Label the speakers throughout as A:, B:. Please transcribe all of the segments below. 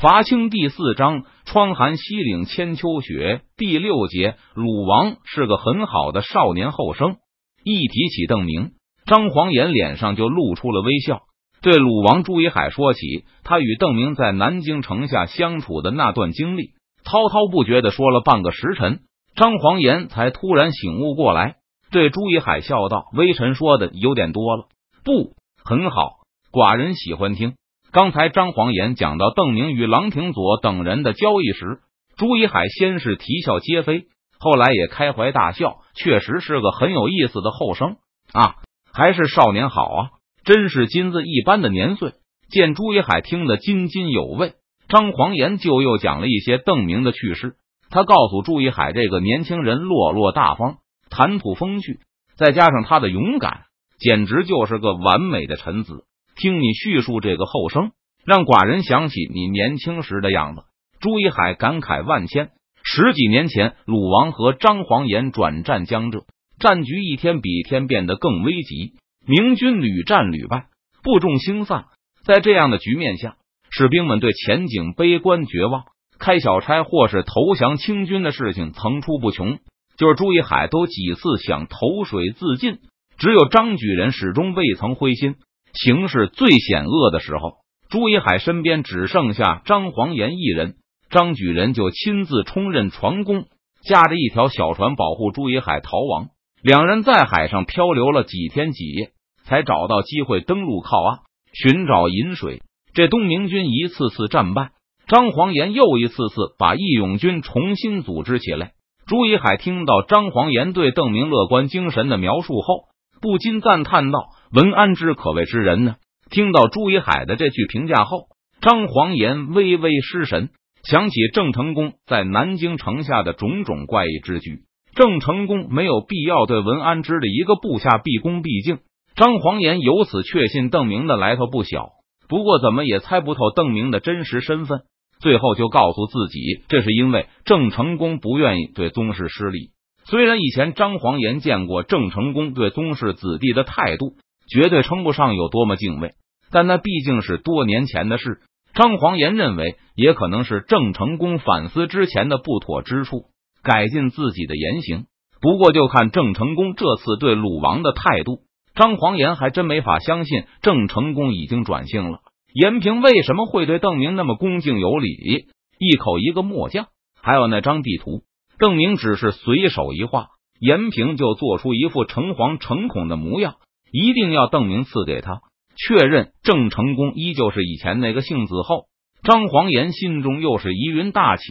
A: 伐清第四章，窗含西岭千秋雪。第六节，鲁王是个很好的少年后生。一提起邓明，张黄岩脸上就露出了微笑，对鲁王朱一海说起他与邓明在南京城下相处的那段经历，滔滔不绝的说了半个时辰。张黄岩才突然醒悟过来，对朱一海笑道：“微臣说的有点多了，不很好，寡人喜欢听。”刚才张黄岩讲到邓明与郎廷佐等人的交易时，朱一海先是啼笑皆非，后来也开怀大笑，确实是个很有意思的后生啊！还是少年好啊，真是金子一般的年岁。见朱一海听得津津有味，张黄岩就又讲了一些邓明的趣事。他告诉朱一海，这个年轻人落落大方，谈吐风趣，再加上他的勇敢，简直就是个完美的臣子。听你叙述这个后生，让寡人想起你年轻时的样子。朱一海感慨万千。十几年前，鲁王和张黄岩转战江浙，战局一天比一天变得更危急，明军屡战屡败，部众兴散。在这样的局面下，士兵们对前景悲观绝望，开小差或是投降清军的事情层出不穷。就是朱一海都几次想投水自尽，只有张举人始终未曾灰心。形势最险恶的时候，朱一海身边只剩下张黄岩一人，张举人就亲自充任船工，驾着一条小船保护朱一海逃亡。两人在海上漂流了几天几夜，才找到机会登陆靠岸，寻找饮水。这东明军一次次战败，张黄岩又一次次把义勇军重新组织起来。朱一海听到张黄岩对邓明乐观精神的描述后，不禁赞叹道。文安之可谓之人呢。听到朱一海的这句评价后，张黄岩微微失神，想起郑成功在南京城下的种种怪异之举。郑成功没有必要对文安之的一个部下毕恭毕敬。张黄岩由此确信邓明的来头不小，不过怎么也猜不透邓明的真实身份。最后就告诉自己，这是因为郑成功不愿意对宗室失礼。虽然以前张黄岩见过郑成功对宗室子弟的态度。绝对称不上有多么敬畏，但那毕竟是多年前的事。张黄岩认为，也可能是郑成功反思之前的不妥之处，改进自己的言行。不过，就看郑成功这次对鲁王的态度，张黄岩还真没法相信郑成功已经转性了。延平为什么会对邓明那么恭敬有礼？一口一个末将，还有那张地图，邓明只是随手一画，延平就做出一副诚惶诚恐的模样。一定要邓明赐给他，确认郑成功依旧是以前那个性子后，张黄岩心中又是疑云大起。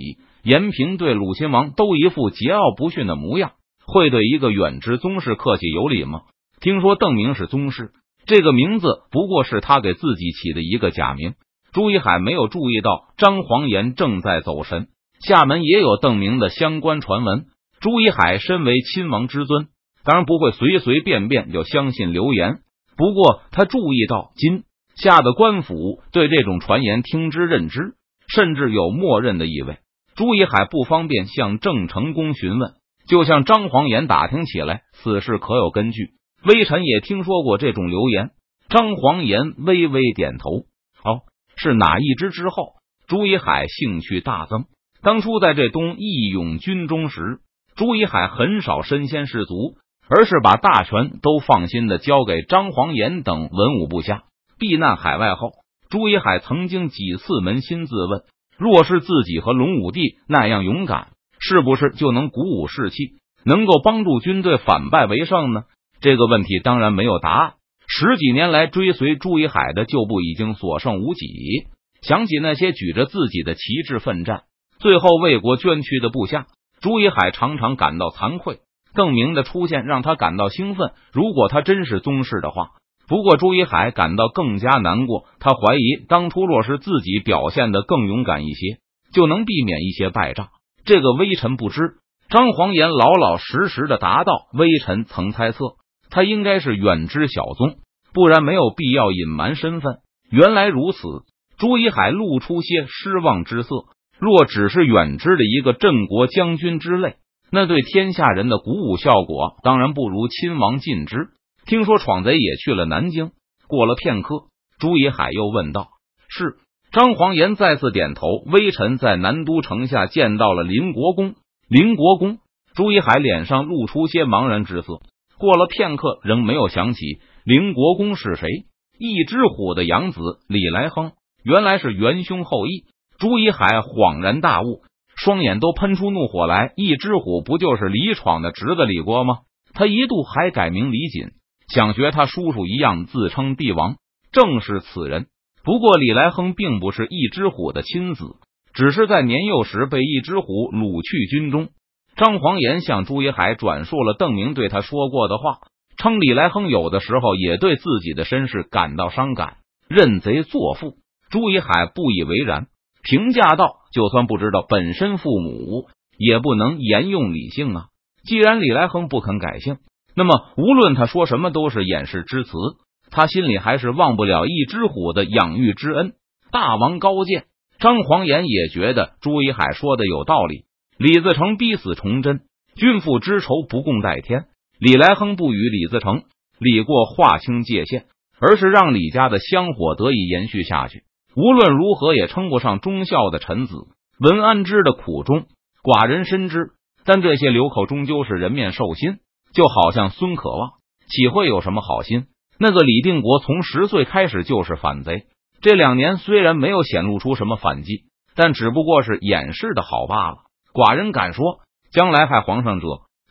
A: 延平对鲁亲王都一副桀骜不驯的模样，会对一个远支宗室客气有礼吗？听说邓明是宗室，这个名字不过是他给自己起的一个假名。朱一海没有注意到张黄岩正在走神，厦门也有邓明的相关传闻。朱一海身为亲王之尊。当然不会随随便便就相信流言。不过他注意到，今夏的官府对这种传言听之任之，甚至有默认的意味。朱一海不方便向郑成功询问，就向张黄岩打听起来，此事可有根据？微臣也听说过这种流言。张黄岩微微点头。哦，是哪一支？之后，朱一海兴趣大增。当初在这东义勇军中时，朱一海很少身先士卒。而是把大权都放心的交给张黄岩等文武部下。避难海外后，朱一海曾经几次扪心自问：若是自己和龙武帝那样勇敢，是不是就能鼓舞士气，能够帮助军队反败为胜呢？这个问题当然没有答案。十几年来追随朱一海的旧部已经所剩无几。想起那些举着自己的旗帜奋战，最后为国捐躯的部下，朱一海常常感到惭愧。邓明的出现让他感到兴奋。如果他真是宗室的话，不过朱一海感到更加难过。他怀疑当初若是自己表现的更勇敢一些，就能避免一些败仗。这个微臣不知。张黄岩老老实实的答道：“微臣曾猜测他应该是远支小宗，不然没有必要隐瞒身份。原来如此。”朱一海露出些失望之色。若只是远支的一个镇国将军之类。那对天下人的鼓舞效果，当然不如亲王尽之。听说闯贼也去了南京。过了片刻，朱一海又问道：“是张黄岩再次点头。微臣在南都城下见到了林国公。林国公朱一海脸上露出些茫然之色。过了片刻，仍没有想起林国公是谁。一只虎的养子李来亨，原来是元凶后裔。朱一海恍然大悟，双眼都喷出怒火来。一只虎不就是李闯的侄子李郭吗？他一度还改名李锦，想学他叔叔一样自称帝王。正是此人。不过李来亨并不是一只虎的亲子，只是在年幼时被一只虎掳去军中。张黄岩向朱一海转述了邓明对他说过的话。称李来亨有的时候也对自己的身世感到伤感，认贼作父。朱一海不以为然，评价道：“就算不知道本身父母，也不能沿用理性啊！既然李来亨不肯改姓，那么无论他说什么都是掩饰之词。他心里还是忘不了一只虎的养育之恩。大王高见。”张黄岩也觉得朱一海说的有道理。李自成逼死崇祯，君父之仇不共戴天。李来亨不与李自成、李过划清界限，而是让李家的香火得以延续下去。无论如何也称不上忠孝的臣子。文安之的苦衷，寡人深知，但这些流寇终究是人面兽心，就好像孙可望，岂会有什么好心？那个李定国从十岁开始就是反贼，这两年虽然没有显露出什么反击，但只不过是掩饰的好罢了。寡人敢说，将来害皇上者，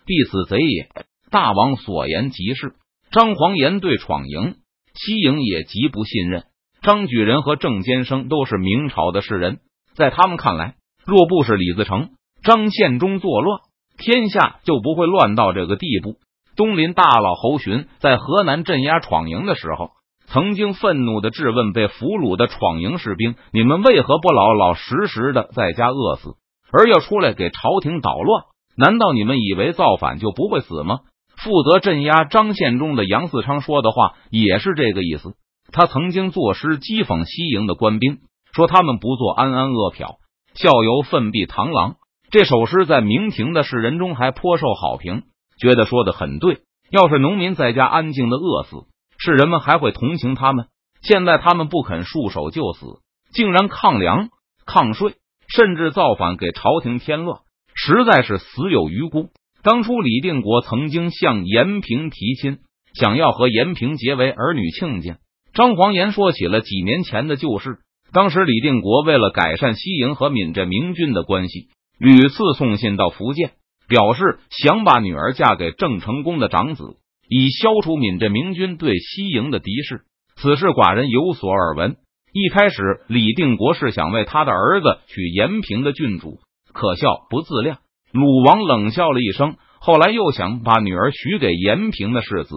A: 必死贼也。大王所言极是。张黄岩对闯营、西营也极不信任。张举人和郑坚生都是明朝的士人，在他们看来，若不是李自成、张献忠作乱，天下就不会乱到这个地步。东林大佬侯寻在河南镇压闯营的时候，曾经愤怒的质问被俘虏的闯营士兵：“你们为何不老老实实的在家饿死，而要出来给朝廷捣乱？难道你们以为造反就不会死吗？”负责镇压张献忠的杨嗣昌说的话也是这个意思。他曾经作诗讥讽西营的官兵，说他们不做安安阿漂，效尤奋臂螳螂。这首诗在明廷的士人中还颇受好评，觉得说的很对。要是农民在家安静的饿死，士人们还会同情他们。现在他们不肯束手就死，竟然抗粮、抗税，甚至造反，给朝廷添乱，实在是死有余辜。当初李定国曾经向延平提亲，想要和延平结为儿女亲家。张黄岩说起了几年前的旧事。当时李定国为了改善西营和闽浙明军的关系，屡次送信到福建，表示想把女儿嫁给郑成功的长子，以消除闽浙明军对西营的敌视。此事寡人有所耳闻。一开始，李定国是想为他的儿子娶延平的郡主，可笑不自量。鲁王冷笑了一声，后来又想把女儿许给延平的世子，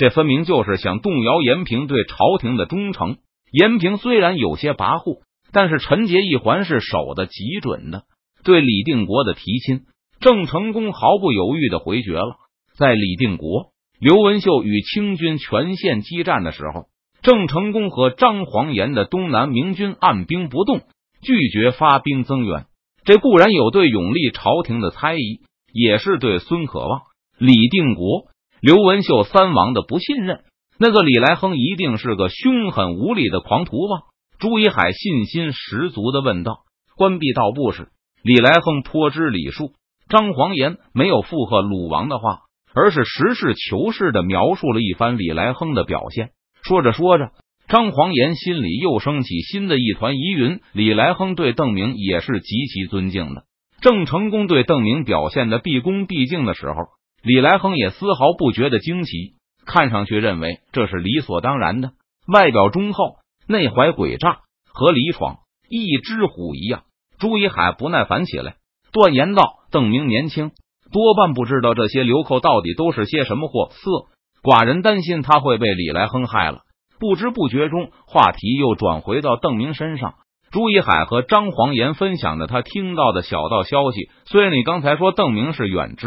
A: 这分明就是想动摇延平对朝廷的忠诚。延平虽然有些跋扈，但是陈节一环是守的极准的。对李定国的提亲，郑成功毫不犹豫的回绝了。在李定国、刘文秀与清军全线激战的时候，郑成功和张黄岩的东南明军按兵不动，拒绝发兵增援。这固然有对永历朝廷的猜疑，也是对孙可望、李定国、刘文秀三王的不信任。那个李来亨一定是个凶狠无理的狂徒吧？朱一海信心十足的问道。关闭道部时，李来亨颇知礼数，张黄岩没有附和鲁王的话，而是实事求是的描述了一番李来亨的表现。说着说着。张黄岩心里又升起新的一团疑云。李来亨对邓明也是极其尊敬的。郑成功对邓明表现的毕恭毕敬的时候，李来亨也丝毫不觉得惊奇，看上去认为这是理所当然的。外表忠厚，内怀诡诈，和李闯、一只虎一样。朱一海不耐烦起来，断言道：“邓明年轻，多半不知道这些流寇到底都是些什么货色。寡人担心他会被李来亨害了。”不知不觉中，话题又转回到邓明身上。朱一海和张黄岩分享的他听到的小道消息。虽然你刚才说邓明是远支，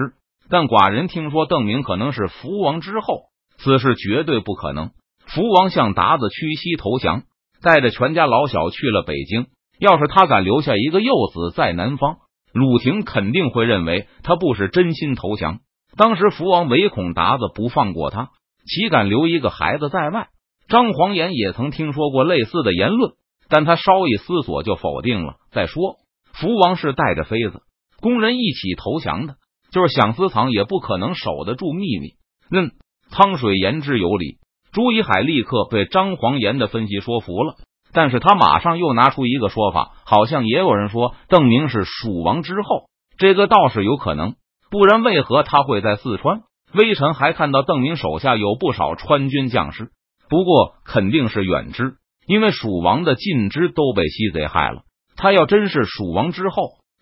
A: 但寡人听说邓明可能是福王之后，此事绝对不可能。福王向达子屈膝投降，带着全家老小去了北京。要是他敢留下一个幼子在南方，鲁廷肯定会认为他不是真心投降。当时福王唯恐达子不放过他，岂敢留一个孩子在外？张黄岩也曾听说过类似的言论，但他稍一思索就否定了。再说，福王是带着妃子、工人一起投降的，就是想私藏也不可能守得住秘密。嗯，汤水言之有理。朱一海立刻被张黄岩的分析说服了，但是他马上又拿出一个说法，好像也有人说邓明是蜀王之后，这个倒是有可能。不然为何他会在四川？微臣还看到邓明手下有不少川军将士，不过肯定是远支，因为蜀王的近支都被西贼害了。他要真是蜀王之后，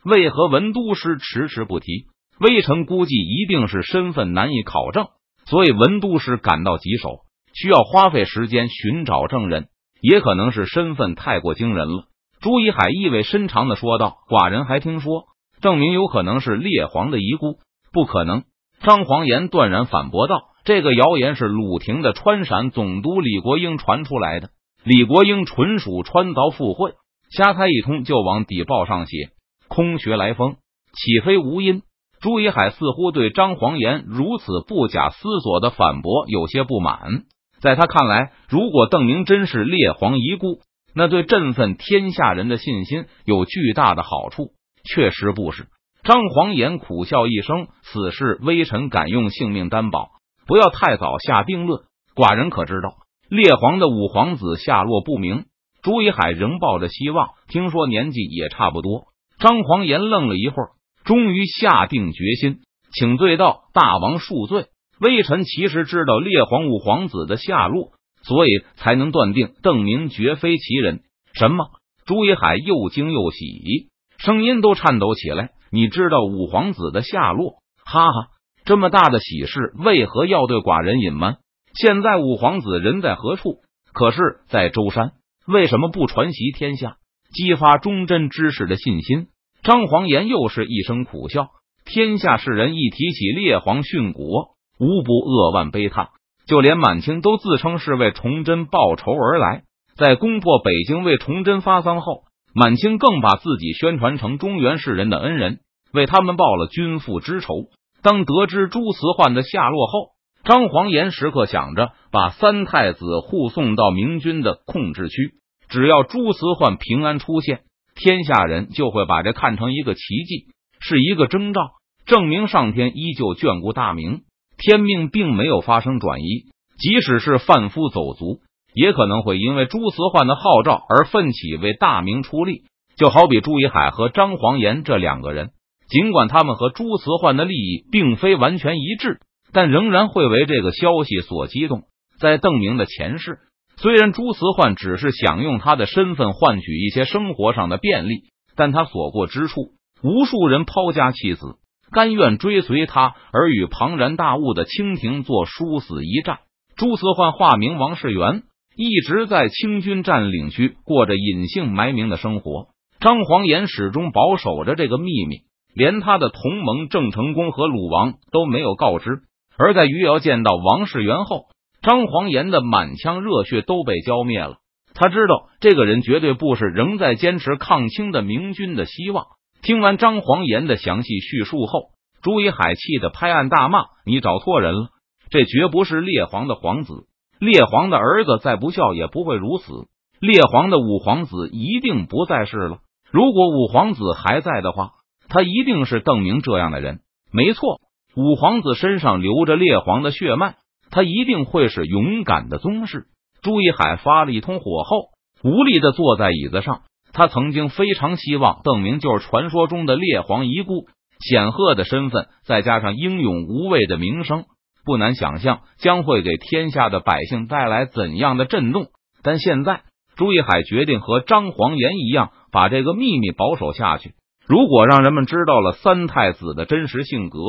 A: 为何文都师迟迟不提？微臣估计一定是身份难以考证，所以文都师感到棘手。需要花费时间寻找证人，也可能是身份太过惊人了。朱一海意味深长的说道：“寡人还听说，证明有可能是列皇的遗孤，不可能。”张黄岩断然反驳道：“这个谣言是鲁廷的川陕总督李国英传出来的。李国英纯属穿凿附会，瞎猜一通就往底报上写，空穴来风，岂非无因？”朱一海似乎对张黄岩如此不假思索的反驳有些不满。在他看来，如果邓明真是列皇遗孤，那对振奋天下人的信心有巨大的好处。确实不是。张黄岩苦笑一声：“此事微臣敢用性命担保，不要太早下定论。寡人可知道列皇的五皇子下落不明？”朱一海仍抱着希望，听说年纪也差不多。张黄岩愣了一会儿，终于下定决心，请罪道：“大王恕罪。”微臣其实知道列皇五皇子的下落，所以才能断定邓明绝非其人。什么？朱一海又惊又喜，声音都颤抖起来。你知道五皇子的下落？哈哈，这么大的喜事，为何要对寡人隐瞒？现在五皇子人在何处？可是，在舟山。为什么不传习天下，激发忠贞之士的信心？张黄岩又是一声苦笑。天下士人一提起列皇殉国。无不扼腕悲叹，就连满清都自称是为崇祯报仇而来。在攻破北京为崇祯发丧后，满清更把自己宣传成中原士人的恩人，为他们报了君父之仇。当得知朱慈焕的下落后，张黄岩时刻想着把三太子护送到明军的控制区。只要朱慈焕平安出现，天下人就会把这看成一个奇迹，是一个征兆，证明上天依旧眷顾大明。天命并没有发生转移，即使是贩夫走卒，也可能会因为朱慈焕的号召而奋起为大明出力。就好比朱一海和张黄岩这两个人，尽管他们和朱慈焕的利益并非完全一致，但仍然会为这个消息所激动。在邓明的前世，虽然朱慈焕只是想用他的身份换取一些生活上的便利，但他所过之处，无数人抛家弃子。甘愿追随他而与庞然大物的清廷做殊死一战。朱慈焕化名王世元，一直在清军占领区过着隐姓埋名的生活。张煌岩始终保守着这个秘密，连他的同盟郑成功和鲁王都没有告知。而在余姚见到王世元后，张黄岩的满腔热血都被浇灭了。他知道这个人绝对不是仍在坚持抗清的明军的希望。听完张黄岩的详细叙述后，朱一海气得拍案大骂：“你找错人了！这绝不是列皇的皇子，列皇的儿子再不孝也不会如此。列皇的五皇子一定不在世了。如果五皇子还在的话，他一定是邓明这样的人。没错，五皇子身上流着列皇的血脉，他一定会是勇敢的宗室。”朱一海发了一通火后，无力的坐在椅子上。他曾经非常希望邓明就是传说中的列皇遗孤，显赫的身份再加上英勇无畏的名声，不难想象将会给天下的百姓带来怎样的震动。但现在，朱一海决定和张黄岩一样，把这个秘密保守下去。如果让人们知道了三太子的真实性格，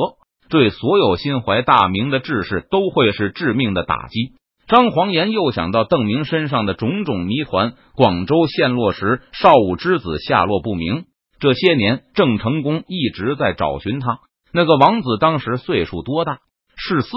A: 对所有心怀大明的志士都会是致命的打击。张黄岩又想到邓明身上的种种谜团：广州陷落时，少武之子下落不明。这些年，郑成功一直在找寻他。那个王子当时岁数多大？是四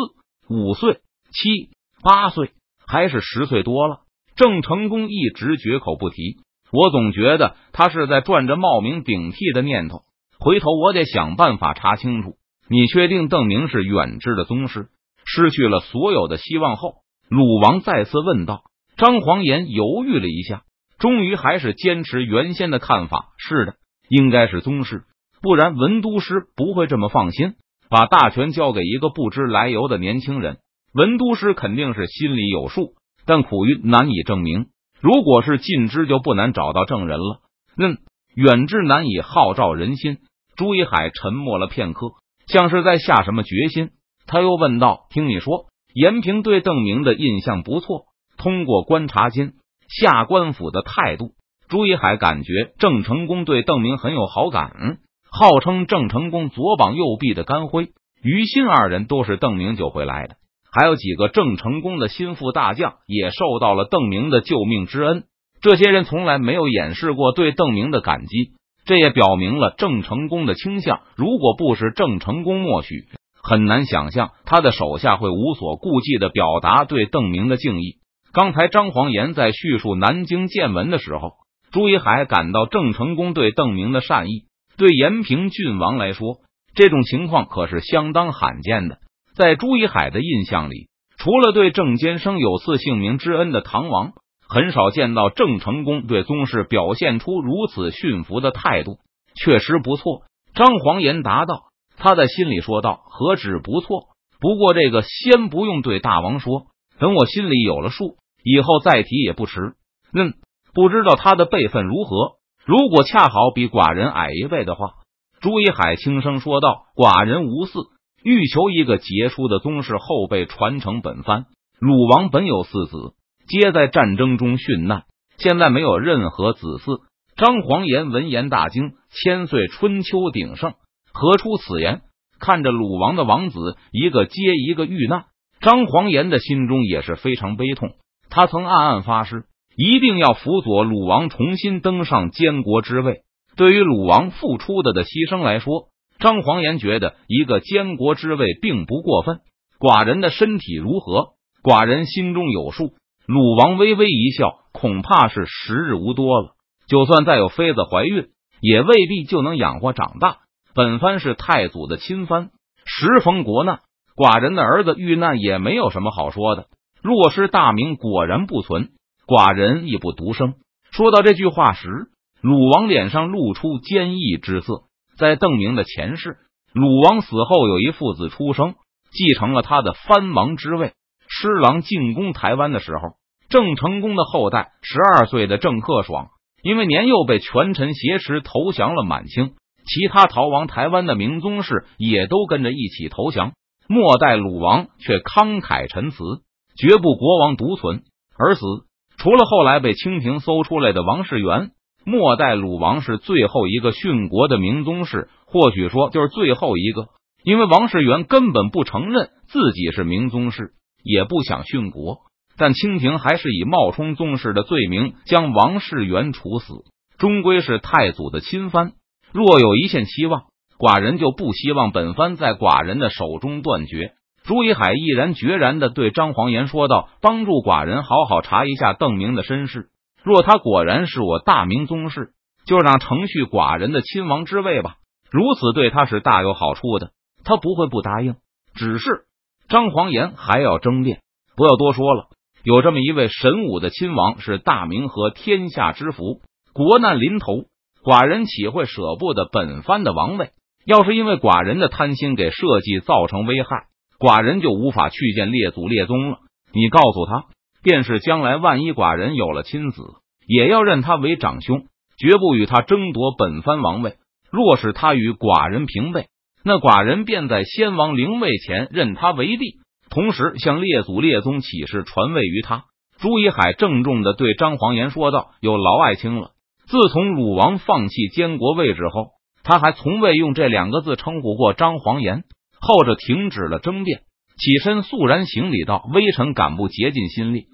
A: 五岁、七八岁，还是十岁多了？郑成功一直绝口不提。我总觉得他是在转着冒名顶替的念头。回头我得想办法查清楚。你确定邓明是远支的宗师？失去了所有的希望后。鲁王再次问道：“张黄岩犹豫了一下，终于还是坚持原先的看法。是的，应该是宗师，不然文都师不会这么放心把大权交给一个不知来由的年轻人。文都师肯定是心里有数，但苦于难以证明。如果是尽知，就不难找到证人了。嗯，远之难以号召人心。朱一海沉默了片刻，像是在下什么决心。他又问道：“听你说，严平对邓明的印象不错。通过观察金下官府的态度，朱一海感觉郑成功对邓明很有好感。号称郑成功左膀右臂的甘辉、于心二人都是邓明救回来的。还有几个郑成功的心腹大将也受到了邓明的救命之恩。这些人从来没有掩饰过对邓明的感激。”这也表明了郑成功的倾向。如果不是郑成功默许，很难想象他的手下会无所顾忌的表达对邓明的敬意。刚才张煌言在叙述南京见闻的时候，朱一海感到郑成功对邓明的善意。对延平郡王来说，这种情况可是相当罕见的。在朱一海的印象里，除了对郑坚生有赐姓名之恩的唐王。很少见到郑成功对宗室表现出如此驯服的态度，确实不错。张黄岩答道，他在心里说道：“何止不错？不过这个先不用对大王说，等我心里有了数，以后再提也不迟。”嗯，不知道他的辈分如何？如果恰好比寡人矮一辈的话，朱一海轻声说道：“寡人无嗣，欲求一个杰出的宗室后辈传承本番。鲁王本有四子。”皆在战争中殉难，现在没有任何子嗣。张黄岩闻言大惊：“千岁春秋鼎盛，何出此言？”看着鲁王的王子一个接一个遇难，张黄岩的心中也是非常悲痛。他曾暗暗发誓，一定要辅佐鲁王重新登上监国之位。对于鲁王付出的的牺牲来说，张黄岩觉得一个监国之位并不过分。寡人的身体如何？寡人心中有数。鲁王微微一笑，恐怕是时日无多了。就算再有妃子怀孕，也未必就能养活长大。本番是太祖的亲番，时逢国难，寡人的儿子遇难，也没有什么好说的。若是大明果然不存，寡人亦不独生。说到这句话时，鲁王脸上露出坚毅之色。在邓明的前世，鲁王死后有一父子出生，继承了他的藩王之位。施琅进攻台湾的时候，郑成功的后代十二岁的郑克爽，因为年幼被权臣挟持投降了满清。其他逃亡台湾的明宗室也都跟着一起投降。末代鲁王却慷慨陈词，绝不国王独存而死。除了后来被清廷搜出来的王世元，末代鲁王是最后一个殉国的明宗室，或许说就是最后一个，因为王世元根本不承认自己是明宗室。也不想殉国，但清廷还是以冒充宗室的罪名将王世元处死。终归是太祖的亲藩，若有一线希望，寡人就不希望本番在寡人的手中断绝。朱一海毅然决然的对张黄岩说道：“帮助寡人好好查一下邓明的身世，若他果然是我大明宗室，就让承续寡人的亲王之位吧。如此对他是大有好处的，他不会不答应。只是。”张黄岩还要争辩，不要多说了。有这么一位神武的亲王，是大明和天下之福。国难临头，寡人岂会舍不得本番的王位？要是因为寡人的贪心给社稷造成危害，寡人就无法去见列祖列宗了。你告诉他，便是将来万一寡人有了亲子，也要认他为长兄，绝不与他争夺本番王位。若是他与寡人平辈。那寡人便在先王灵位前认他为帝，同时向列祖列宗起誓传位于他。朱一海郑重的对张黄岩说道：“有劳爱卿了。自从鲁王放弃监国位置后，他还从未用这两个字称呼过张黄岩。”后者停止了争辩，起身肃然行礼道：“微臣敢不竭尽心力，